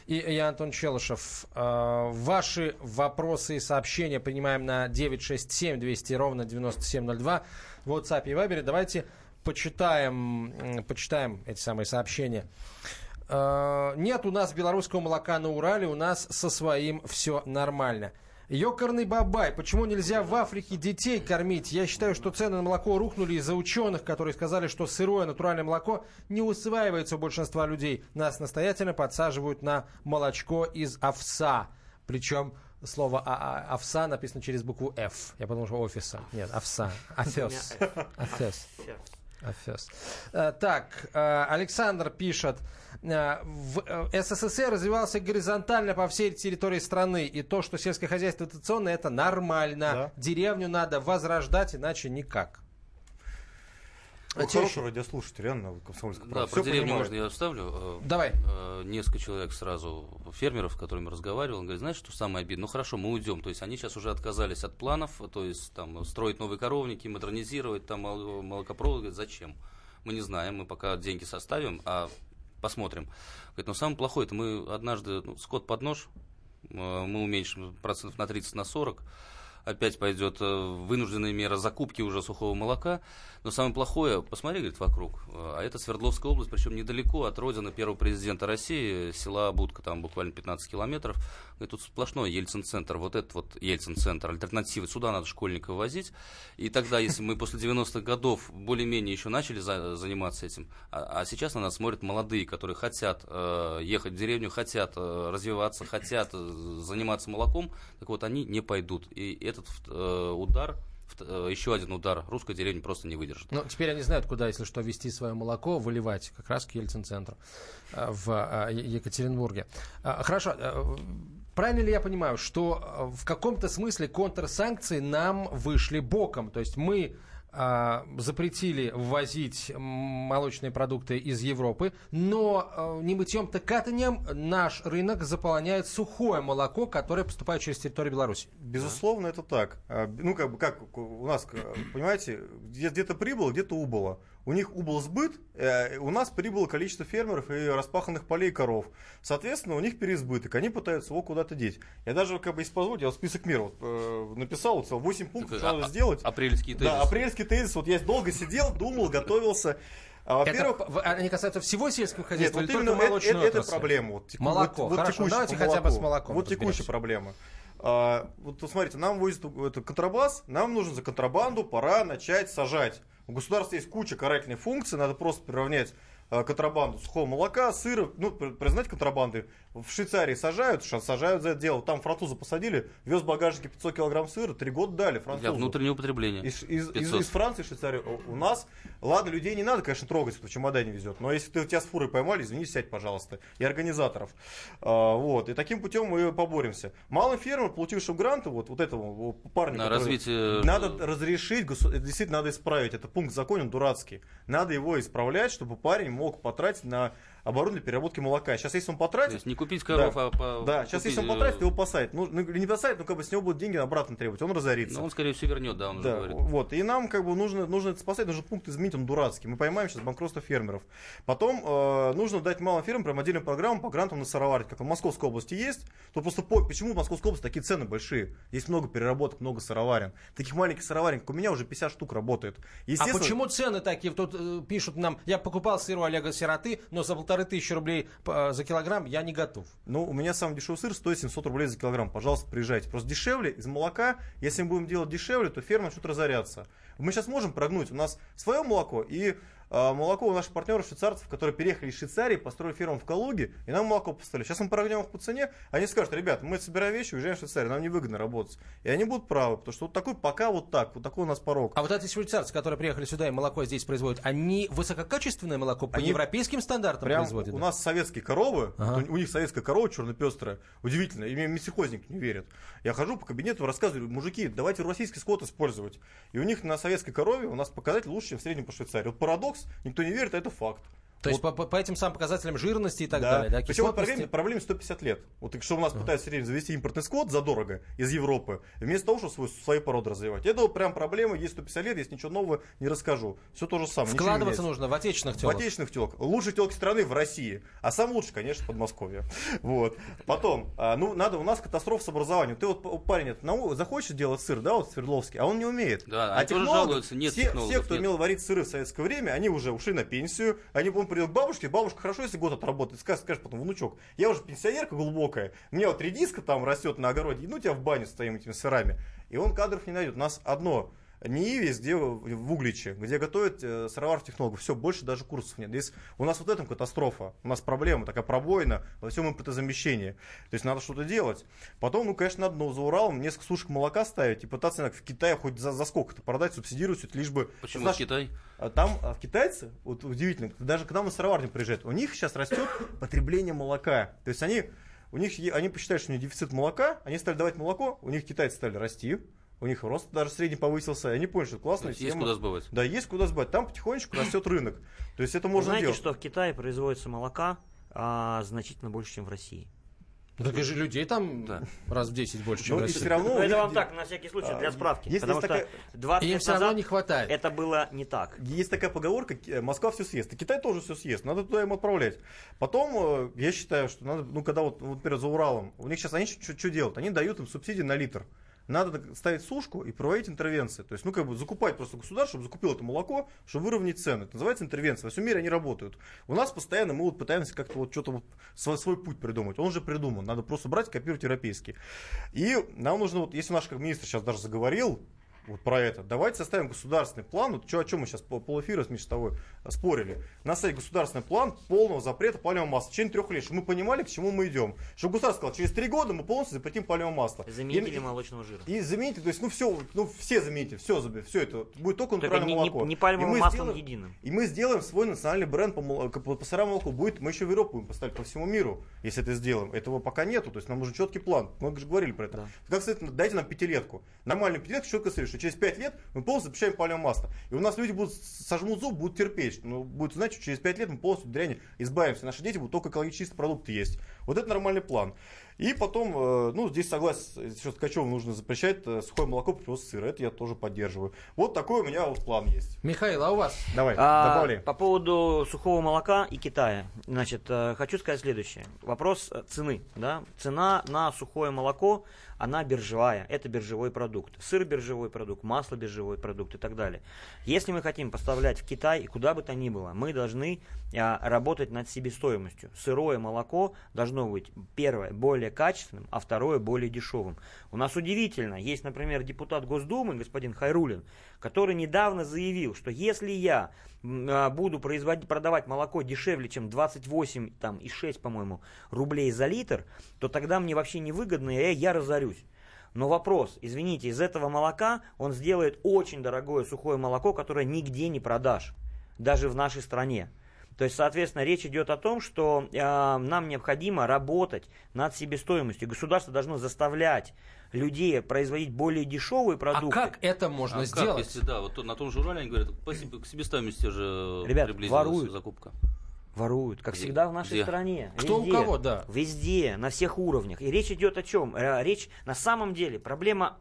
И я Антон Челышев. Э, ваши вопросы и сообщения принимаем на 967 200 ровно 9702 в WhatsApp и Viber. Давайте почитаем, почитаем эти самые сообщения. Э, нет у нас белорусского молока на Урале, у нас со своим все нормально. Ёкарный бабай. Почему нельзя в Африке детей кормить? Я считаю, что цены на молоко рухнули из-за ученых, которые сказали, что сырое натуральное молоко не усваивается у большинства людей. Нас настоятельно подсаживают на молочко из овса. Причем слово а -а овса написано через букву F. Я подумал, что офиса. Нет, овса. Овес. Овес. Овес. Э, так, э, Александр пишет. Э, в э, СССР развивался горизонтально по всей территории страны. И то, что сельское хозяйство дотационное, это нормально. Да. Деревню надо возрождать, иначе никак. А хороший радиослушатель, реально, комсомольская Да, про деревню можно я вставлю. Э, Давай. Несколько человек сразу, фермеров, с которыми разговаривал, он говорит, знаешь, что самое обидное? Ну хорошо, мы уйдем. То есть они сейчас уже отказались от планов, то есть там строить новые коровники, модернизировать там молокопровод. Зачем? Мы не знаем, мы пока деньги составим, а посмотрим. Говорит, но самое плохое, это мы однажды, ну, скот под нож, э, мы уменьшим процентов на 30, на 40, опять пойдет э, вынужденная мера закупки уже сухого молока. Но самое плохое, посмотри, говорит, вокруг. А это Свердловская область, причем недалеко от родины первого президента России, села Будка, там буквально 15 километров. Говорит, тут сплошной Ельцин-центр, вот этот вот Ельцин-центр, альтернативы. Сюда надо школьников возить. И тогда, если мы после 90-х годов более-менее еще начали за, заниматься этим, а, а сейчас на нас смотрят молодые, которые хотят э, ехать в деревню, хотят э, развиваться, хотят э, заниматься молоком, так вот они не пойдут. И этот э, удар Э, еще один удар русской деревни просто не выдержит. Ну, теперь они знают, куда, если что, вести свое молоко, выливать, как раз к Ельцин-центру э, в э, Екатеринбурге. Хорошо. Правильно ли я понимаю, что в каком-то смысле контрсанкции нам вышли боком? То есть мы запретили ввозить молочные продукты из Европы, но а, не мытьем-то катанием наш рынок заполняет сухое молоко, которое поступает через территорию Беларуси. Безусловно, это так. А, ну, как бы, как у нас, понимаете, где-то прибыло, где-то убыло у них убыл сбыт, э, у нас прибыло количество фермеров и распаханных полей коров. Соответственно, у них переизбыток, они пытаются его куда-то деть. Я даже, как бы, если позволить, я вот список мер вот, э, написал, вот, 8 пунктов, что а, надо сделать. Апрельский тезис. Да, апрельский тезис. Вот я долго сидел, думал, готовился. А, во-первых, это, они касаются всего сельского хозяйства нет, вот или только молочной это, это проблема. Вот, теку, молоко, вот, вот хорошо, давайте хотя бы с молоком Вот текущая проблема. А, вот смотрите, нам возят это контрабас, нам нужно за контрабанду, пора начать сажать. У государства есть куча карательных функций, надо просто приравнять э, контрабанду сухого молока, сыра, ну, признать контрабанды. В Швейцарии сажают, сажают за это дело. Там француза посадили, вез в багажнике 500 килограмм сыра, три года дали французу. Для внутреннего потребления. Из, из, из, из Франции, Швейцарии. У нас, ладно, людей не надо, конечно, трогать, кто в чемодане везет. Но если ты тебя с фурой поймали, извини, сядь, пожалуйста. И организаторов. А, вот. И таким путем мы поборемся. Малый фермер, получивший гранты, вот, вот этого парня, На развитие... надо разрешить, действительно надо исправить. Это пункт в законе, он дурацкий. Надо его исправлять, чтобы парень мог потратить на оборудование для переработки молока. Сейчас, если он потратит... То есть не купить коров, да, а по, Да, сейчас, купить... если он потратит, его посадят. Ну, ну, не посадят, но как бы с него будут деньги обратно требовать, он разорится. Но он, скорее всего, вернет, да, он да, уже говорит. Вот, и нам как бы нужно, нужно это спасать, нужно пункт изменить, он дурацкий. Мы поймаем сейчас банкротство фермеров. Потом э, нужно дать малым фермам прям отдельную программу по грантам на сыроварить, как в Московской области есть. То просто по, почему в Московской области такие цены большие? Есть много переработок, много сыроварен. Таких маленьких сыроварен, как у меня уже 50 штук работает. А почему цены такие? Тут э, пишут нам, я покупал сыр у Олега Сироты, но за полторы тысячи рублей Э, за килограмм я не готов. Ну, у меня самый дешевый сыр стоит 700 рублей за килограмм. Пожалуйста, приезжайте. Просто дешевле из молока. Если мы будем делать дешевле, то ферма начнут разоряться. Мы сейчас можем прогнуть. У нас свое молоко и молоко у наших партнеров швейцарцев, которые переехали из Швейцарии, построили ферму в Калуге, и нам молоко поставили. Сейчас мы прогнем их по цене, они скажут, ребят, мы собираем вещи, уезжаем в Швейцарию, нам невыгодно работать. И они будут правы, потому что вот такой пока вот так, вот такой у нас порог. А вот эти швейцарцы, которые приехали сюда и молоко здесь производят, они высококачественное молоко по они европейским стандартам прям производят? У нас советские коровы, ага. у, них советская корова черно-пестрая, удивительно, и мне месихозник не верят. Я хожу по кабинету, рассказываю, мужики, давайте российский скот использовать. И у них на советской корове у нас показатель лучше, чем в среднем по Швейцарии. Вот парадокс, никто не верит, а это факт. То есть по, по, по этим самым показателям жирности и так да. далее, да, Причем вот проблеме, проблеме 150 лет. Вот что у нас пытаются все время завести импортный скот задорого из Европы, вместо того, чтобы свой, свою породу развивать. Это вот прям проблема, есть 150 лет, есть ничего нового не расскажу. Все то же самое. Вкладываться нужно в отечественных В телок. отечественных телок. Лучшие телки страны в России. А сам лучше, конечно, Подмосковье. Вот. Потом, а, ну, надо, у нас катастрофа с образованием. Ты вот парень нау- захочет делать сыр, да, вот Свердловский, а он не умеет. Да, а они тоже жалуются, нет все, все, кто нет. умел варить сыры в советское время, они уже ушли на пенсию. Они, по придут к бабушке, бабушка хорошо, если год отработает. Скажешь, скажешь потом, внучок, я уже пенсионерка глубокая, у меня вот редиска там растет на огороде, ну тебя в баню с твоими этими сырами. И он кадров не найдет. У нас одно НИИВИС, где в в Угличе, где готовят э, сыроваров технологов. Все, больше даже курсов нет. Здесь у нас вот этом катастрофа. У нас проблема, такая пробоина во всем импортозамещении. То есть надо что-то делать. Потом, ну, конечно, надо ну, за Уралом несколько сушек молока ставить и пытаться наверное, в Китае хоть за, за сколько-то продать, субсидировать, это, лишь бы... Почему Знаешь, Китай? а Там а, китайцы, вот удивительно, даже к нам на сыроварню приезжают, у них сейчас растет потребление молока. То есть они, у них, они посчитали, что у них дефицит молока, они стали давать молоко, у них китайцы стали расти, у них рост даже средний повысился, и они поняли, что классная есть есть тема. куда сбывать. Да, есть куда сбать. Там потихонечку растет рынок. То есть это можно Знаете, делать. что в Китае производится молока а, значительно больше, чем в России. Ну, Так и же людей там Да. раз в 10 больше, чем Ну, в и России. все равно... Ну, это вам так, на всякий случай, А, для справки. есть- потому есть что такая- 20 Им лет все равно не хватает. это было не так. Есть такая поговорка, ки- Москва все съест, и Китай тоже все съест, надо туда им отправлять. Потом, э, я считаю, что надо, ну, когда вот, вот, например, за Уралом, у них сейчас, они что делают? Они дают им субсидии на литр. Надо ставить сушку и проводить интервенции. То есть, ну, как бы закупать просто государство, чтобы закупило это молоко, чтобы выровнять цены. Это называется интервенция. Во всем мире они работают. У нас постоянно мы вот пытаемся как-то вот что-то вот свой, свой путь придумать. Он уже придуман. Надо просто брать, копировать европейский. И нам нужно, вот, если наш как министр сейчас даже заговорил, вот про это. Давайте составим государственный план. Вот чё, о чем мы сейчас пол- полэфира с Мишей с тобой спорили. На сайте государственный план полного запрета палевого масла. В течение трех лет. Чтобы мы понимали, к чему мы идем. Чтобы государство сказало, через три года мы полностью запретим палевое масло. Заменители И- молочного жира. и замените, то есть, ну все, ну все замените, все, все это будет только Только натуральное не, не- молоко. не И пальмовым мы маслом сделаем- единым. и мы сделаем свой национальный бренд по, по, по сырому молоку. Будет, мы еще в Европу будем поставить по всему миру, если это сделаем. Этого пока нету, то есть нам нужен четкий план. Мы же говорили про это. Да. Как сказать, дайте нам пятилетку. Нормальную пятилетку, четко что через пять лет мы полностью запрещаем палевое масло. И у нас люди будут сожмут зуб, будут терпеть. что, Ну, будут знать, что через пять лет мы полностью от дряни избавимся. Наши дети будут только экологически чистые продукты есть. Вот это нормальный план. И потом, э, ну, здесь согласен, еще с Ткачевым нужно запрещать э, сухое молоко производстве сыра. Это я тоже поддерживаю. Вот такой у меня вот план есть. Михаил, а у вас? Давай, А, добавляй. по поводу сухого молока и Китая. Значит, э, хочу сказать следующее. Вопрос э, цены. Да? Цена на сухое молоко, она биржевая. Это биржевой продукт. Сыр биржевой продукт, масло биржевой продукт и так далее. Если мы хотим поставлять в Китай, и куда бы то ни было, мы должны а, работать над себестоимостью. Сырое молоко должно быть, первое, более качественным, а второе, более дешевым. У нас удивительно, есть, например, депутат Госдумы, господин Хайрулин, который недавно заявил, что если я а, буду производить, продавать молоко дешевле, чем 28 там, и 6, по-моему, рублей за литр, то тогда мне вообще невыгодно, и я разорюсь. Но вопрос, извините, из этого молока он сделает очень дорогое сухое молоко, которое нигде не продашь, даже в нашей стране. То есть, соответственно, речь идет о том, что э, нам необходимо работать над себестоимостью. Государство должно заставлять людей производить более дешевые продукты. А как это можно А как, сделать? если, да, вот на том же Урале они говорят, по себе- к себестоимости же Ребят, приблизилась воруют. закупка. Воруют, как Где? всегда в нашей Где? стране. Кто у Везде. кого, да. Везде, на всех уровнях. И речь идет о чем? Э, Речь на самом деле, проблема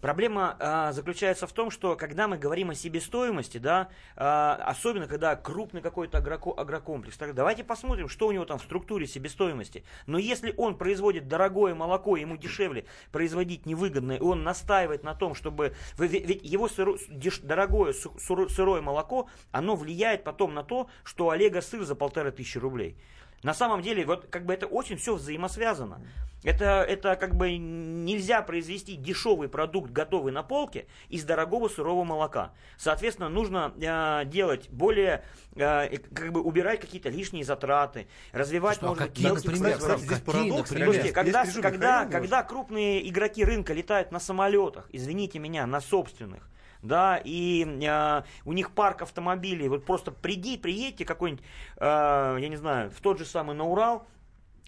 Проблема а, заключается в том, что когда мы говорим о себестоимости, да, а, особенно когда крупный какой-то агроко- агрокомплекс, так давайте посмотрим, что у него там в структуре себестоимости. Но если он производит дорогое молоко, ему дешевле производить невыгодно, и он настаивает на том, чтобы... Ведь его сыро- деш- дорогое сырое молоко, оно влияет потом на то, что Олега сыр за полторы тысячи рублей. На самом деле, вот как бы это очень все взаимосвязано. Это, это как бы нельзя произвести дешевый продукт, готовый на полке, из дорогого сырого молока. Соответственно, нужно э, делать более, э, как бы убирать какие-то лишние затраты, развивать, Что, может быть, какие, мелкий например, кстати, здесь какие, парадокс, например? Слушайте, когда, когда, когда крупные игроки рынка летают на самолетах, извините меня, на собственных, да, и э, у них парк автомобилей, вот просто приди, приедьте какой-нибудь, э, я не знаю, в тот же самый на Урал,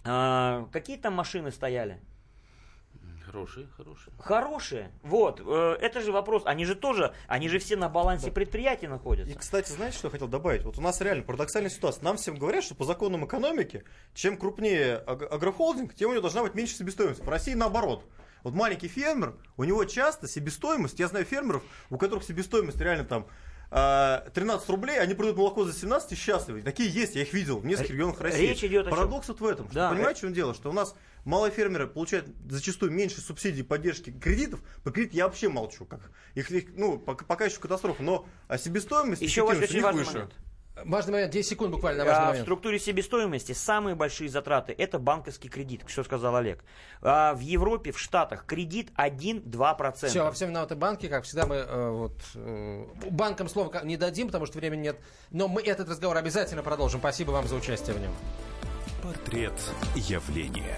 э, какие там машины стояли? Хорошие, хорошие. Хорошие. Вот. э, Это же вопрос. Они же тоже, они же все на балансе предприятия находятся. И, кстати, знаете, что я хотел добавить? Вот у нас реально парадоксальная ситуация. Нам всем говорят, что по законам экономики, чем крупнее аг- агрохолдинг, тем у него должна быть меньше себестоимость. В России наоборот. Вот маленький фермер, у него часто себестоимость, я знаю фермеров, у которых себестоимость реально там а, 13 рублей, они продают молоко за 17 и счастливы. Такие есть, я их видел в нескольких регионах России. речь идет о чем? Парадокс вот в этом. Что, Да. Понимаете, в чем дело? Что у нас малые фермеры получают зачастую меньше субсидий, поддержки кредитов. По кредит я вообще молчу. Как, их, их, ну, пока, пока еще катастрофа. Но а себестоимость Еще очень важный выше. момент. Важный момент, 10 секунд буквально на важный А, в момент. структуре себестоимости самые большие затраты это банковский кредит, что сказал Олег. А, в Европе, в Штатах кредит 1-2%. Все, во всем виноваты банки, как всегда мы э, вот э, банкам слова не дадим, потому что времени нет. Но мы этот разговор обязательно продолжим. Спасибо вам за участие в нем. Портрет явления.